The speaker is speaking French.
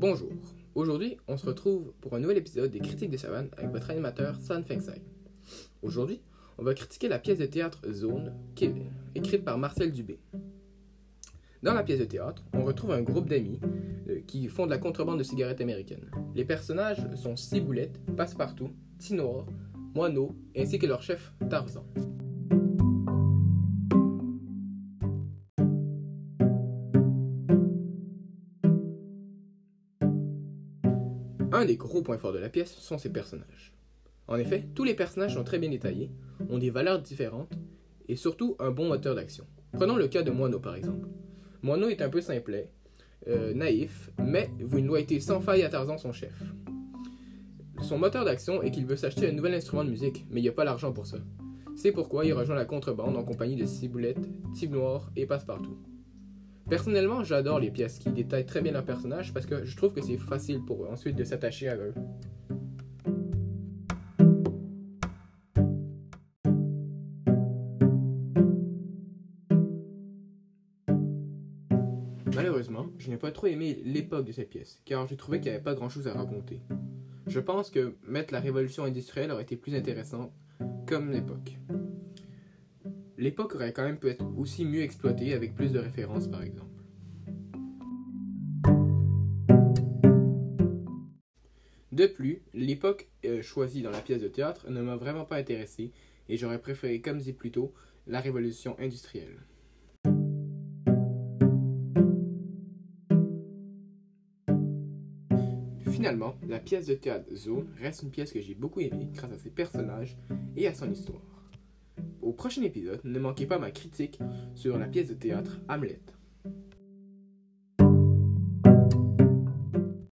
Bonjour. Aujourd'hui, on se retrouve pour un nouvel épisode des Critiques des Savanes avec votre animateur San Fengsai. Aujourd'hui, on va critiquer la pièce de théâtre Zone, est écrite par Marcel Dubé. Dans la pièce de théâtre, on retrouve un groupe d'amis euh, qui font de la contrebande de cigarettes américaines. Les personnages sont Ciboulette, Passepartout, Tinoir, Moineau, ainsi que leur chef Tarzan. Un des gros points forts de la pièce sont ses personnages. En effet, tous les personnages sont très bien détaillés, ont des valeurs différentes et surtout un bon moteur d'action. Prenons le cas de Moineau par exemple. Moineau est un peu simplet, euh, naïf, mais vous une loyauté sans faille à Tarzan, son chef. Son moteur d'action est qu'il veut s'acheter un nouvel instrument de musique, mais il n'y a pas l'argent pour ça. C'est pourquoi il rejoint la contrebande en compagnie de Ciboulette, Type Noir et Passepartout. Personnellement, j'adore les pièces qui détaillent très bien leurs personnages parce que je trouve que c'est facile pour eux ensuite de s'attacher à eux. Malheureusement, je n'ai pas trop aimé l'époque de cette pièce, car j'ai trouvé qu'il n'y avait pas grand chose à raconter. Je pense que mettre la révolution industrielle aurait été plus intéressant comme l'époque. L'époque aurait quand même pu être aussi mieux exploitée avec plus de références par exemple. De plus, l'époque euh, choisie dans la pièce de théâtre ne m'a vraiment pas intéressé et j'aurais préféré, comme dit plus tôt, la révolution industrielle. Finalement, la pièce de théâtre Zone reste une pièce que j'ai beaucoup aimée grâce à ses personnages et à son histoire. Au prochain épisode, ne manquez pas ma critique sur la pièce de théâtre Hamlet.